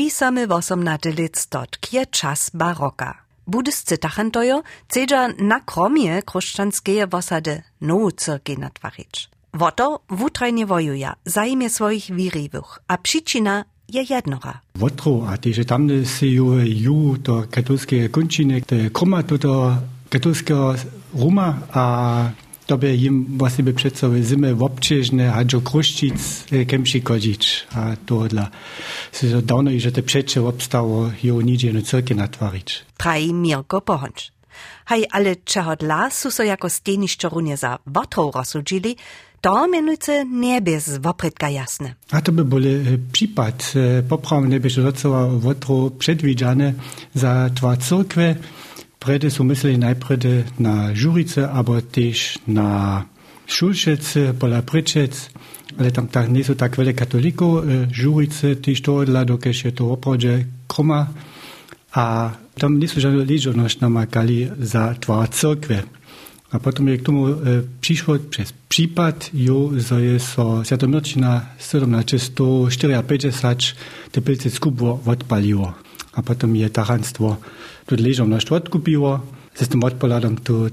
Pisamy w 18 lat stot, kie czas baroka. Budyscy tachantojo cedza na kromie chrześcijanskie osady nowu cyrki natwarić. Woto wutrajnie wojuja, zajmie swoich wiriwych, a przyczyna je jednora. Wotro, a tyže tamne se ju do katolskie končine, te kroma do katolskiego Roma, a to by im właśnie by przed sobie zimy w obczyżne, a do kruszcic kemši kodzić, a to dla se to dawno że te przecze obstało ju nidzie no cyrkie natwarić. Traj Mirko Pohonč. Haj, ale czego dla su so jako stenišće runie za wotro rozsudzili, to mianujce nie bez woprytka jasne. A to by bol případ poprawne by docela wotro przedwidziane za twa cyrkwe. Prede su mysleli najprede na Žurice, aber też na Šulšece, pola Pričec, ale tam tak nie są tak wiele katolików. Žurice też to dla je to opravdu kroma. A tam nie są żadne liczność namakali za twa cyrkwe. A potom je k tomu e, přišlo přes případ, jo, že je so Sviatomírčina 1754 te pilce skupo odpaliło. A potom je taranstvo tu ležom na odpoladom tu.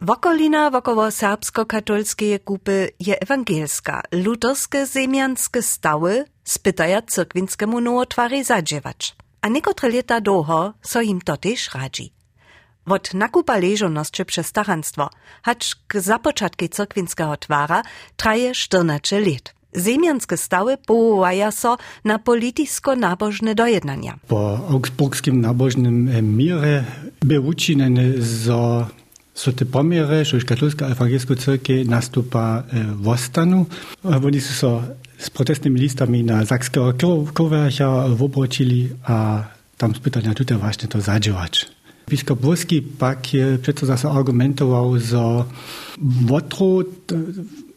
Wokolina wokoło serbsko-katolskie kupy je ewangelska. Luterskie zemianskie stały spytaja cyrkwinskiemu nowotwary zadziewać. A niekotre lata doho so im to też radzi. Wot nakupa leżoności przez staranstwo, hacz k zapoczatki cyrkwinskiego twara traje 14 lat. Zemianskie stały powołaja so na politysko-nabożne dojednania. Po augsburgskim nabożnym mirze był uczynny, że so te pomiery, że katolska ewangelska cyrkie nastupa w ostanu. Oni są so z protestnymi listami na zakskiego kowercha obrócili, a tam spytali, tutaj właśnie to zadziałać. Biskup Włoski pak je přesto zase argumentoval, že votro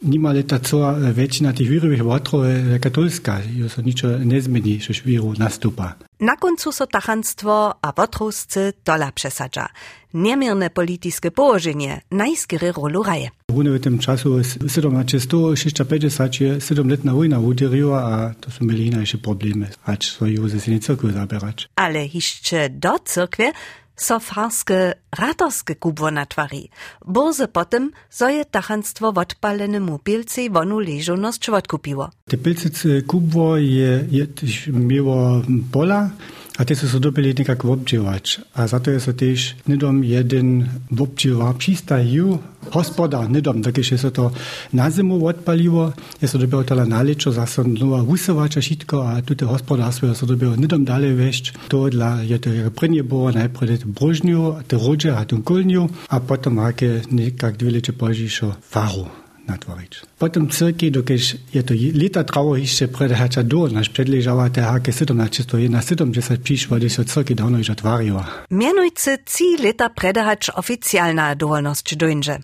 nimale ta cała väčšina tých vírových votrov je katolská, že sa ničo nezmení, že víru nastupa. Na koncu so tachanstwo a wotrowscy dola przesadza. Niemierne polityjskie położenie najskiery rolu raje. Rune w tym czasu 1756 je 7-letna wojna uderzyła, a to są mieli inače problemy, acz swoje ze nie cyrkwy zabierać. Ale jeszcze do cyrkwie so farskie ratorskie kubwo natwari. Boze potem so je tachanstwo odpalenemu pilcej wonu leżoność odkupiło. Te pilce kubwo je, je miło pola, a te są dobili nekak obdziwać. A za to jest to też nidom jeden obdziwa przystaju hospodar, nidom, tak jest to na zimu odpaliło, jest to dobiło tala naleczo, zase nowa wusowača šitko, a tute hospodarstwo jest to dobiło nidom dalej wejść. To dla je to jak prynje było najpierw te brożniu, te rodzie, a ten kolniu, a potem jakie nekak lecie później faru natvorić. Potom cyrki, dokež je to leta travo ještě predhača do, naš predležava te hake 17, je na 70 přišlo, když se cyrki dávno již otvarila. Mianujcy ci leta predhač oficjalna dowolność dojnže.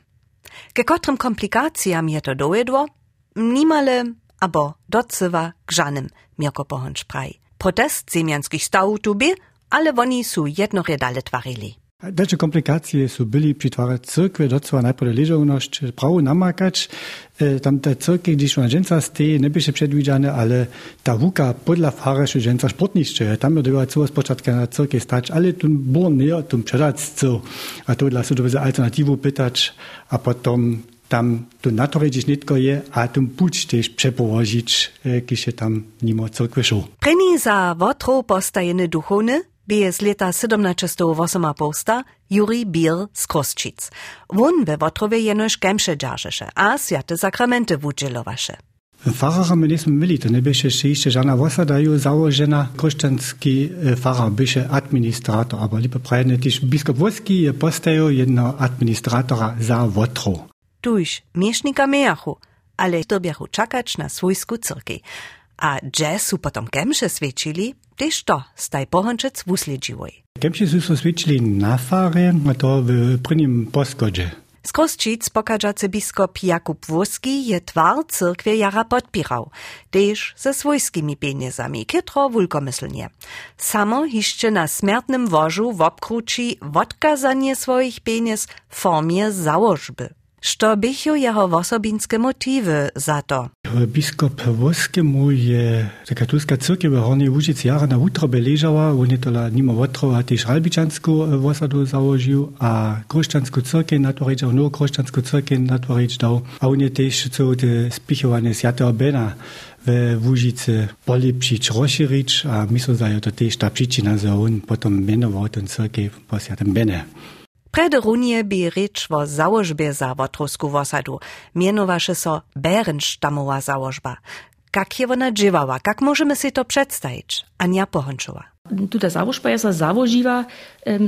Ke kotrym komplikacjam je to dojedło? Nimale, abo docywa k żanym, Mirko Pohonč praj. Protest zemianskich stałów tu by, ale oni su jednoredale twarili. Dače komplikacije su bili přitvarać cyrkve, docela najprve ležovnosť, prawo namakać. E, tam te cyrkve, když ona dženca steje, nebyše předvídane, ale ta vuka podla fareše dženca sportnišče. Tam je dobyła cała spočatka na cyrkve stać, ale tu bor nie, tu předać co. A to dla su za alternativu pytać, a potom tam tu natorić nitko je, a tu puć też przepołożyć, když je tam nimo cyrkve šel. Preni za wotro postajeny duchowny, bije z leta 1708 posta Juri Bier z Kosčic. Won we Wotrowie jenož kemše dżarzeše, a świate sakramenty wudźelowaše. Farera my nismo mieli, to nie byše jeszcze żadna wasada ju założena kruszczanski farar byše administrator, aber liebe prajne, tyż biskup Włoski je postajo jedno administratora za Wotro. Tuż miesznika mejachu, ale to biachu czakać na swójsku cyrki. A gdzie su potom kemše Tež to staj pohončec v usledživoj. Kemši so se svičili na fare, to v prvnjem poskodže. Skroz Číc pokažacy biskup Jakub Włoski je twar cyrkwie jara podpirał, też ze swojskimi pieniędzami, kietro wulkomyslnie. Samo jeszcze na smiertnym wożu w obkruci odkazanie swoich pieniędz w formie. Što bychu jeho osobinske motywy za to? Biskop Woskemu je katolska cyrkiew w Hornej Łużycy jara na utrobie leżała, on je tola nimo wotrowa też albiczansku wosadu założył, a kroszczansku cyrkiew natworzyć dał, no kroszczansku cyrkiew natworzyć dał, a on je też co te spichowanie Świętego Bena w Łużycy polepszyć, rozszerzyć, a myślę, że to też ta przyczyna, że on potem ten cyrkiew po Bene. Prede runie bi reč vo założbie za Wotrowsku wosadu, mienowaše so Bärenstamowa założba. Jak je ona dziewała, jak możemy sobie to przedstawić? Ania Pohončova. Tuta założba jest założyła,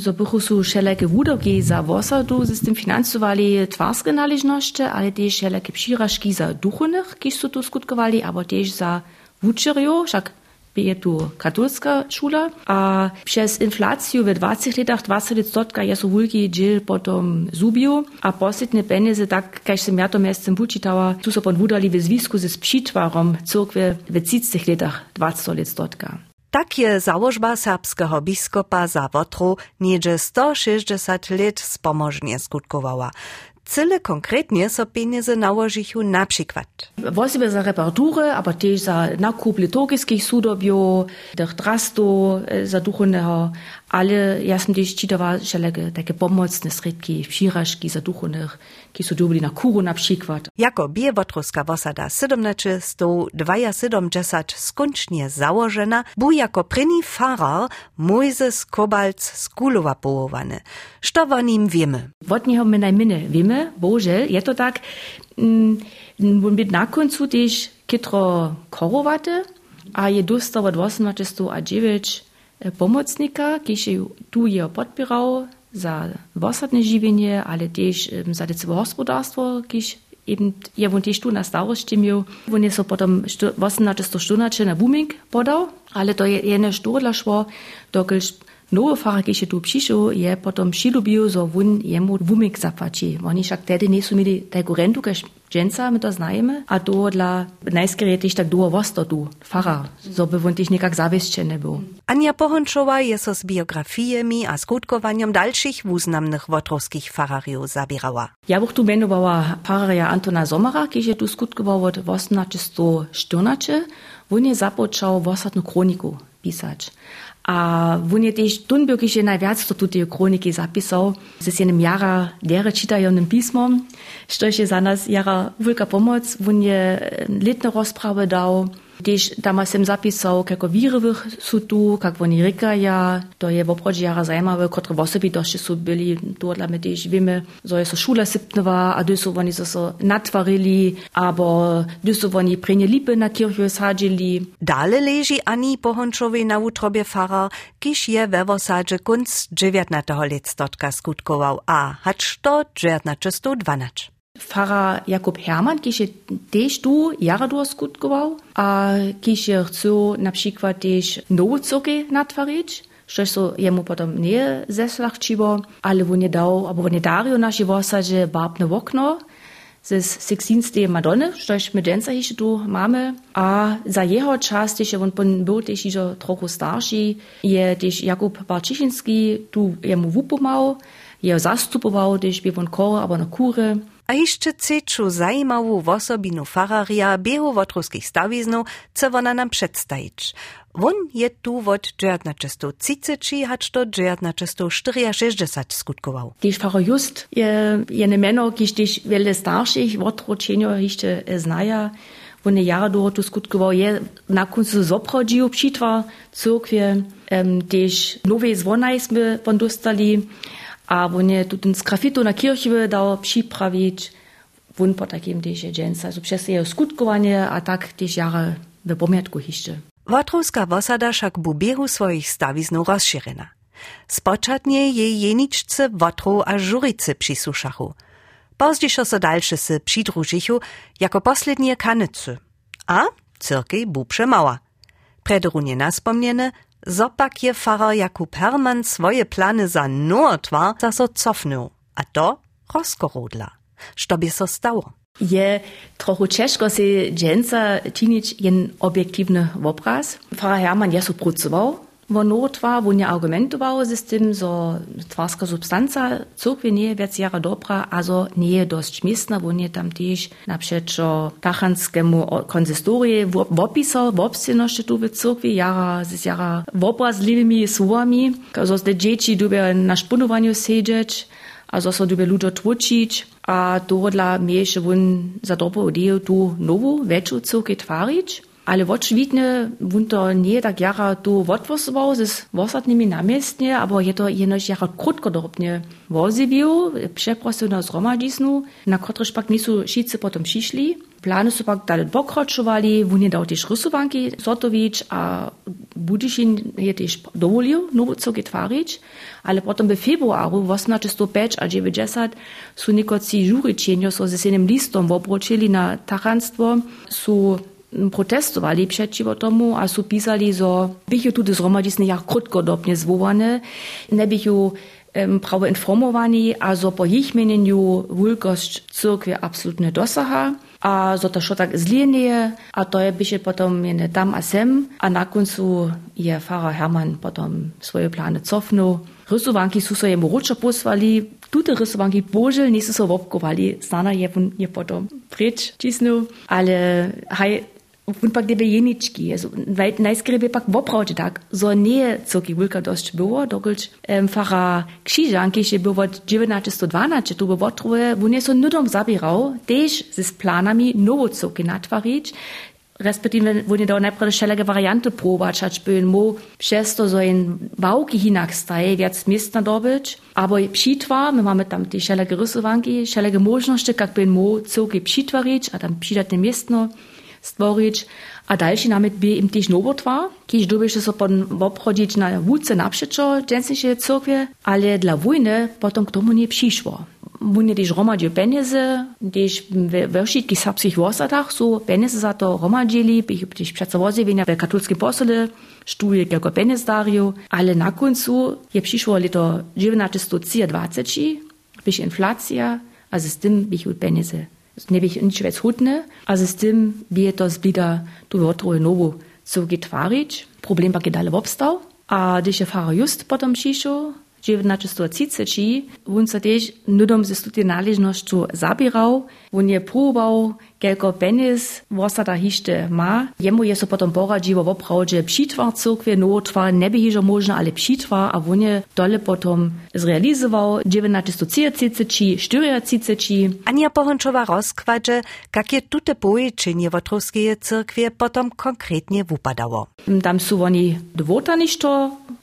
so bychu su wszelakie wudoki za wosadu, z tym finansowali twarskie należności, ale też wszelakie przyrażki za duchowych, kiedyś su tu skutkowali, aber też za wuczerjo, wszak je tu katolska šula, a przez inflaciju w 20 latach 20% je so wulki dziel potom zubił, a posledne peniaze, tak kaž sem ja to mestem učitała, tu so podwudali w związku ze sprzitwarom cyrkwie w 30 latach 20%. Tak je założba serbskiego biskupa za Wotru niedzie 160 lat spomożnie skutkowała. Cyle konkretnie so pieniądze nałożychu na przykład. Właściwie za reparatury, aber też za nakup liturgickich sudobiów, tych drastu za duchownego, ale ja sam też czytała wszelkie takie pomocne środki, przyrażki za duchownych, dobili na kuru na przykład. Jako biewotroska wosada 1772 skończnie założona, był jako pryni farar Mojzes Kobalc z Kulowa połowany. Co o nim wiemy? Od niego my najmniej wiemy, bożel, je to tak, mm, być na końcu też kitro korowaty, a je dostał od 1809 pomocnika, kiedy tu je podpierał, za wosadne žiwienie, ale też za decové hospodárstvo, když eben je on też tu na starosti miał. On je so potom wasna to štunače na booming podał, ale to je jedne študla šło, dokelž nowe fara, když je tu přišel, je potom přilubil, so on jemu booming zapłaci. Oni však tedy nie sú mieli tego rentu, kaž dženca, my to znajemy, a to dla najskierie też tak długo wosto tu, fara, so by on też niekak zawieszczeny był. Ania Pohončova je so z biografijami a skutkowaniem dalszych wuznamnych wotrowskich farariów zabierała. Ja bych tu menowała fararia Antona Somera, kiedy je tu skutkował od 1814, on je započał wosadnu kroniku pisać. A je też tunbyrkiše najwiac to tutaj kroniki zapisał, z jednym jara lehre czytajonym pismom, što je za nas jara wielka pomoc, je letne rozprawy dał, Też tam sem zapisał, kako wirowych są tu, jak oni rykaja, to je w obrodzie jara zajmowe, które w osobitości są byli, tu dla mnie też wiemy, że jest szula sypnowa, a tu są oni so natwarili, albo tu są oni prenie lipy na kirchu sadzili. Dalej leży Ani Pohončowej na utrobie fara, kiż je we wosadzie kunc 19. letstotka skutkował, a hacz to 1912. Pfarrer Jakub Hermann, ki je tež tu jara skutkoval, a ki je chcel na przykład tež novu cokej natvariť, što so jemu potom nie zeslahčivo, ale on je dal, abo on je daril naši vosaže barbne okno, ze Sixtinste Madony, štož my dnes ještě tu máme. A za jeho čas, když on byl tež ještě trochu starší, je tež Jakub Barčišinský tu jemu wupomal, je zastupoval, když by on kor, aber na kure. A jeszcze ceczu zajmału wosobinu fararia biehu wotruskich stawiznów, co ona nam przedstawić. Won je tu od 1930 hacz do 1964 skutkował. Když Pfarrer Just je, je ne meno, když když wiele starszych wotručenio jeszcze znaja, on je jara do tu skutkował, je na końcu zoprodził przitwa cyrkwie, um, też nowe zvonajsmy von dostali, on je tu ten skrafitu na kirchwe dał przyprawić, on po takim też je dżęca. So przez jego skutkowanie, a tak też jara w pomiatku jeszcze. Wotrowska wosada však bu biehu svojich stawiznów rozširena. Spočatnie jej jeničce Wotru a Żurice přisušachu. Pozdějšo so dalsze se přidružichu jako poslednie kanycy. A cyrkej bu przemała. Prederunie naspomniene, zopak je farar Jakub Hermann swoje plany za Nordwar za so cofnął, a to rozkorodla. Što by so stało? Je trochu ciężko się dżęca czynić jen obiektywny obraz. Pfarrer Hermann je so Wono twa, wo nie argumentował z tym, że twarska substancja cyrkwie nie jest jara dobra, also nie jest dość miejsna, wo nie tam też na przykład tachanskiemu konsistorii w opisał, w obsceności tu w cyrkwie, jara z jara w obrazliwymi słowami, że te dzieci dubie na szpunowaniu siedzieć, a zo so dube ludzo tłučić, a dohodla miejše wun za dobro ideju tu nowu, väčšiu cyrkvi tvarić. Ale očividne, wun to nie tak jara tu odwosował z wosadnymi namiestnie, aber je to jenož jara krótkodobnie woziwił, przeprosił na zromadziznu, na kotryż pak nisu šice potom šišli. Plany su pak dalej pokročovali, wun je dał też rysowanki a Budyšin je też dowolił nowo cyrkvi tvarić ale potom v februaru 1805 a 90 su nekoci žuričenjo so z esenim listom obročili na taranstvo, su protestovali przeciwko tomu a su pisali, że bychu tu zromadisne jak krótkodobnie zwołane, nie bychu um, prawo informowani, a zo po ich mieniu wielkość cyrkwi absolutnie dosaha a zo to tak zlinie, a to je byše potom jene tam a sem, a na koncu je Pfarrer Hermann potom swoje plany cofnął. Rysowanki su so jemu ručo posvali, tute rysowanki božel nisu so vopkovali, znana je, je potom preč čisnul, ale haj Wun pak debe jenički, also, najskrej bi pak vopravče tak, zo nie coki wulka dość było, dokulč um, fara krzyżanki się było 1912, tu by wotruje, wun je so nudom zabierał, też z planami nowo coki natwarić, respektive wun je do najpierw wszelkie warianty próbować, acz by mo przez to so in wałki hinak staje, wiec miejsc nadobyć, aber psitwa, my mamy tam te wszelkie rysowanki, wszelkie możliwości, jak by mo coki psitwarić, a tam psitatne miestno, stvorić, a další námet by im tiež novotvar, kiež dobyše so potom obchodiť na vúce napšečo dženstnejšie cyrkwie, ale dla wojny potom k tomu nie přišło. Wójny tiež romadil peniaze, tiež we všetkých serbských vosadach sú peniaze za to romadili, by ich tiež přece vozivenia v katolském posole, štuje jako peniazdariu, ale na koncu je přišło leto 1923, byś inflacja, a z tym by ich peniaze nebih nič več hutne, a z tem bi je to zblida tu otroje novo so getvarič. Problem pa je dalje obstal. A když je fara just potom šišel, 1930, on sa tiež nudom ze studi náležnosťou zabíral, on je próboval kelko penis da hište ma. Jemu je so potom poradziło w oprawdzie psitwar cyrkwie, notwar, nie by hiżo można, ale psitwar, a on je dole potom zrealizował 1930 40 Ania Pohončová rozkładze, jakie tute poječenie Wotrovskie cyrkwie potom konkretnie wypadało. Tam su oni dwota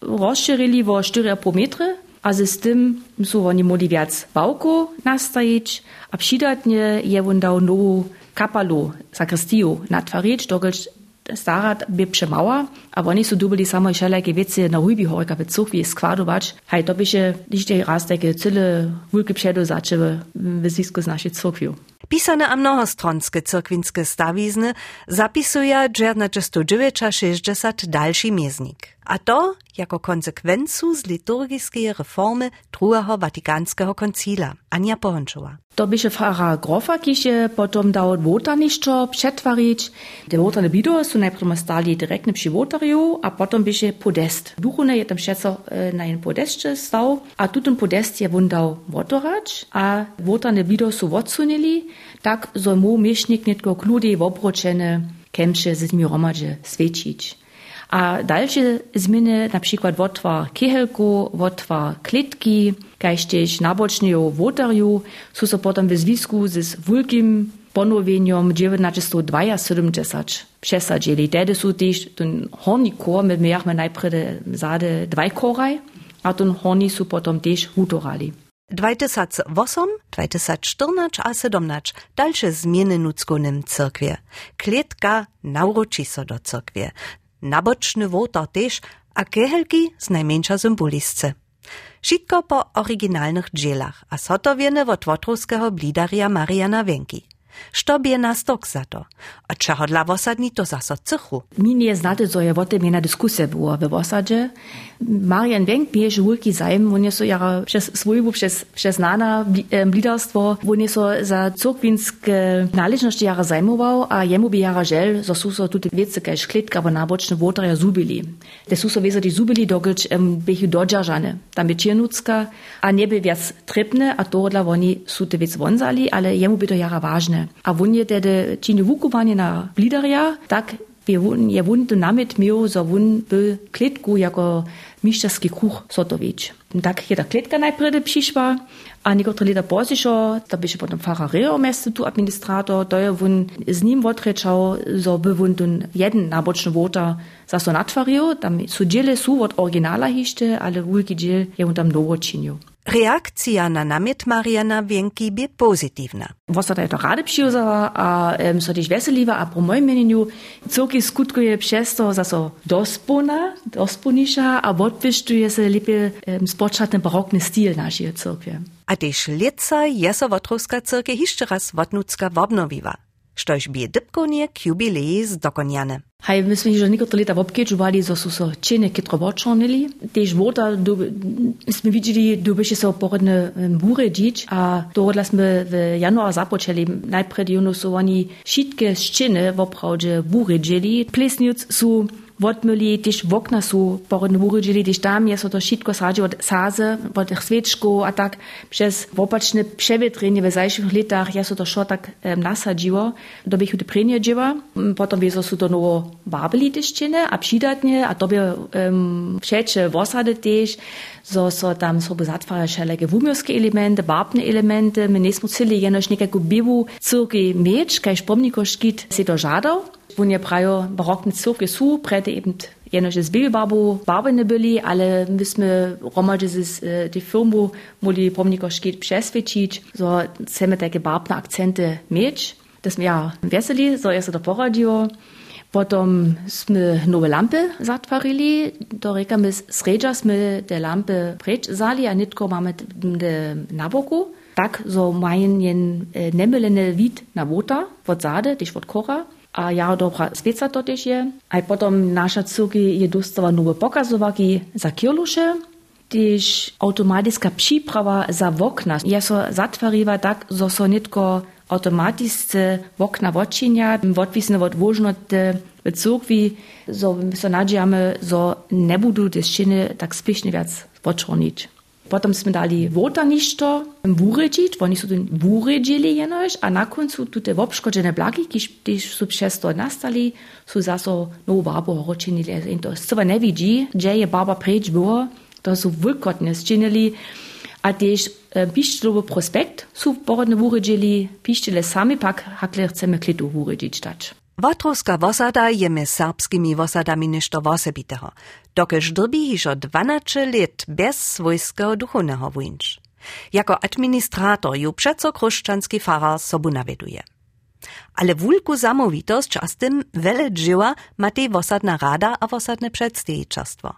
ništo rozširili vo 4,5 metry, a z tym su oni mogli viac bałku nastajić, a přidatnie je on dał nową kapalu, sakristiju natvarić, dokelž stara by przemała, a oni su dubili samo veci na hujbi horika v cukvi skvadovač, haj to byše, když tej raz takie cyle wulky předu začewe w zwisku z naszej cukviu. Pisane a mnohostronskie cyrkwinskie stawizny zapisuje 1960 dalszy mieznik. A to jako konsekwencu z liturgijskiej reformy druhého Vatikanskiego koncila. Ania Pohončova. To byše fara Grofa, kiž je potom dał wotanišćo přetvarić. De wotane bido su najprve stali direktne przy wotarju, a potom byše podest. Duchune je tam e, na jen podestče stał, a tutun podest je wun dał wotorać, a wotane bido su wotsunili, tak mu miesznik nitko kludi wobročene kemče z nimi romadže svečić. A dalsze zmiany, na przykład wotwar kihelku, wotwar klitki, kajsztež nabočnejo wotarju, su so potom w związku z wulkim ponowieniem 1972 przesadzili. Tedy su też ten horni kor, my mieliśmy najpierw zade dwaj koraj, a ten horni su potom też hutorali. 2008, 2014 a 17 dalsze zmiany nudzkonym cyrkwie. Kletka nauroči so do cyrkwie nabočny wotor też, a kehelki z najmniejsza symbolisce. Wszystko po oryginalnych dzielach, a so to wiene od wotruskiego blidaria Mariana Wenki. Što bi je nastok za to? A čeho dla vosadni to zaso cechu? Mi nije znate, co je o tem ena diskusija bila v vosadže. Marian Venk mi je žulki zajem, on je so jara přes svojbu, přes, přes nana lidarstvo, eh, on je so za cokvinske naležnosti jara zajmoval, a jemu bi jara žel, so su so tudi vece, kaj škletka v nabočne votraja zubili. Te su so vezati zubili, dogelč um, bi jih dođažane, tam je čirnutska, a ne bi vjac trepne, a to dla oni su te vec vonzali, ale jemu bi to jara važne. Vážne. A on je tedy čini vukovanie na lideria, tak je wun dynamit miał, za wun by kletku jako miszczarski kuch sotowić. Tak je ta kletka najpierw przyszła, a niektóre lata poziszo, to by się potem Pfarrer miesto tu administrator, to je wun z nim odreczał, so by wun dun jeden naboczny wota za so natwarił, tam su dziele su od oryginala hiszcze, ale wulki dziel je wun tam nowo czynił. Reakcja na namiet Mariana Wienki bie pozytywna. Wosada je to rady przyjuzała, a um, so też weseliwa, a po moim mieniu córki skutkuje przez to, za so dospona, dosponisza, a odpiszczuje se lepiej um, spoczatny barokny styl naszej córkwie. A też lica Jesowotrowska cyrke jeszcze raz wotnucka wobnowiła. Štož bie dybkonie k jubileji zdokoniane. Hej, my sme že niektoré leta v obkedžovali, zo sú so čene kytro vočornili. Tež voda, sme videli, du byše so porodne búre dič a dohodla sme v januára započali. Najpred juno sú oni šitke ščene odmili tiš v okna su porodno urođili, tiš tam je so to šitko srađe od saze, od svečko, a tak přes opačne převětrenje ve zajších letách je so to šo tak um, nasadživo, do bih tudi prenjedživa. Potom vezo su to novo vabili tiščine, a přidatnje, a to bi um, všeče vosade tiš, so so tam so zatvara šelege vumjoske elemente, vapne elemente, mi nismo celi jenoš nekako bivu, cirki meč, kaj špomniko škit se to žadal. Wunje prajo barokne cyrky su, prete eben jenoś z Bibelbarbu barbene byli, ale myśmy romadže z e, die firmu moli pomniko szkit przesvědčić, so chcemy takie barbne akcenty mieć. Das ja weseli, so jest to poradziło. Potom sme nove lampe zatvarili, do reka my sredža sme te lampe preč zali, a nitko máme de na boku. Tak, so majen jen e, nemelene vid na vota, od zade, tiž od kora. A ja dobra sveca to tež je. A potom naša cyrki je dostala nove pokazovaki za kirluše, tiž automatická příprava za okna. Je so zatvariva tak, so so nitko automatisce okna odčinia, odvisne od vožnoty w cyrkwi, so, so nadziejamy, so nie budu te tak spiesznie wiac. Potem sme dali wotaništo wuredzić, oni są ten wuredzili jenoś, a na końcu tu te obszkodzene blagi, kiż są przez to nastali, są zaso nowo barbo horoczynili. I to nie widzi, gdzie je barba precz było, to są wulkotne zczynili, a e, piszczelowy prospekt są porodne wuredzili, piszczele sami pak hakle chcemy klitu wuredzić dać. Watrowska wosada je my serbskimi wosadami ništo wosebiteho, dokež drbi hižo 12 let bez svojského duchovného wunsch. Jako administrator ju przeco chrześcijański farar sobu nawieduje. Ale wulku zamowitość, a z tym wiele dzieła ma tej wosadna rada a wosadne przedstawicielstwo.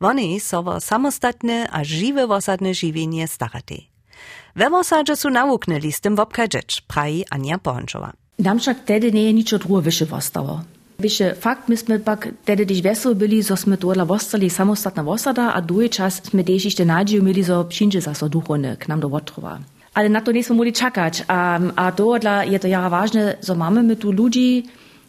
Wony so wo samostatne a żywe wosadne żywienie starate. We wosadzie su nauknęli z tym wobkadzeć, praji Ania Ponczowa. Nam však tedy nie je ničo drugo više vostalo. Više fakt, my sme pak tedy, když veselo byli, so sme tohle vostali samostatna vosada, a drugi čas sme tež ešte nadzieju mieli, so přinže zase duchovne k nám do Votrova. Ale na to nismo mogli čakać, a, a tohle je to jara ważne, so mamy my tu ludzi,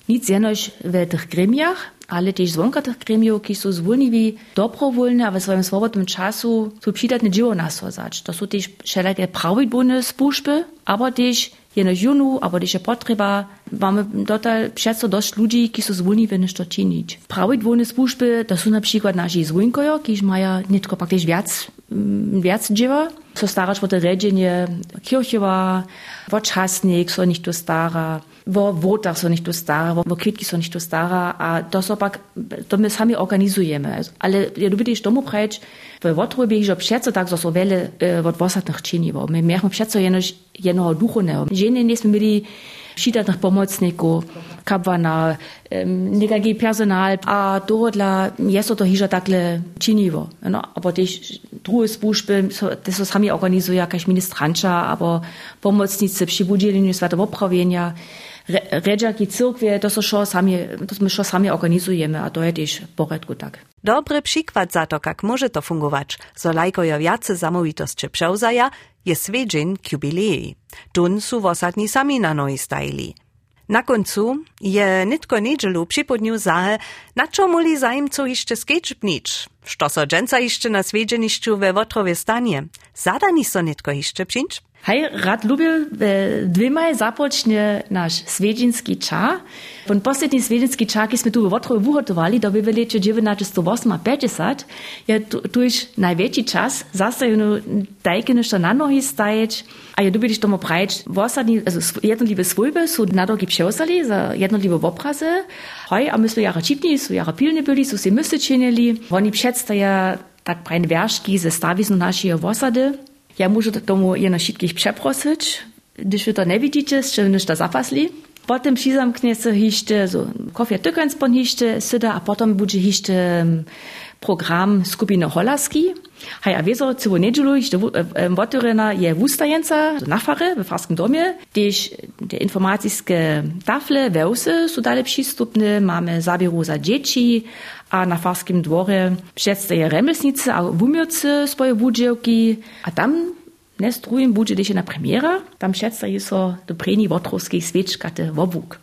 nic jenoś w tych gremiach, ale też zwonka tych gremiów, ki są zwolniwi dobrowolne, a w swoim swobodnym czasu są przydatne dzieło nasozać. To są też wszelakie prawidłowne służby, aber też jeno junu, aber diese potreba, mamy dotal přesto dość ludzi, ki są zwolniwi nešto czynić. Prawidłowne służby to są na przykład nasi zwolnikojo, kiż mają nie tylko pak też wiac, wiac dzieła, so starać o te redzenie kirchowa, o czasnik, so nicht to stara, wo wotach so nicht to stara, wo kitki so nicht to stara, a to so pak, to my sami organizujemy. Ale ja lubię też domu prać, w Wotrubie, że przeco tak so so wiele od wosatnych czyniło. My mieliśmy przeco jenoś jednego duchownego. Żeny nie mieli przydatnych pomocników, kapłana, um, niekagi personal, a to dla jest to hiżo takle czyniło. No, a potem drugie służby, to są sami organizują jakaś ministranča, albo pomocnicy przy budzieleniu świata oprawienia, Redżaki cyrkwie, to są šo sami, to my šo sami organizujemy, a to jest też w porządku tak. Dobry przykład za to, jak może to fungować, so lajkojo jace zamówitości przełzaja, jest swiedzień k jubilei. Tun su w ostatni sami na noi stajli. Na końcu je nitko niedzielu przypodnił zahe, na co moli zajmco jeszcze skeczpnicz, što so dżęca jeszcze na swiedzieniszczu we Wotrowie stanie. Zadani so nitko jeszcze przyńcz? Haj rad ljubil e, dvema započne naš svedžinski čar. Pon poslednji svedžinski čar, ki smo tu v Votroju vuhotovali, da bi v letu 1958, je tuž največji čas, zastavljeno dajke nešto na nohi staječ, a je dobili tomu praječ, vosadni, jednoljive svojbe so nadogi převzali za jednoljive obraze, hoj, a my smo jara čipni, so jara pilni bili, so si mysli činili, oni předstaja tak prajne veršky ze staviznu našej osady, Ja muszę tomu jeno všetkých přeprosić, když vy to nevidíte, s čím to zapasli. Potem přizamknie se hište, so kofia tykens pon hište, syda, a potom bude hište program skupiny Holaski. Hej, a wieso cyło niedzielu hište wotorena je wustajenca, nachfare w Farskim domie, gdyż te informacyjskie tafle, wełsy są dalej przystupne, mamy zabieru za dzieci, a na Farskim dworze przedstaje remesnicy, a wumiorcy swoje budziewki, a tam Dnes drugim bude na premiera, tam šetca je so do preni wotrovskej svečkate wobuk.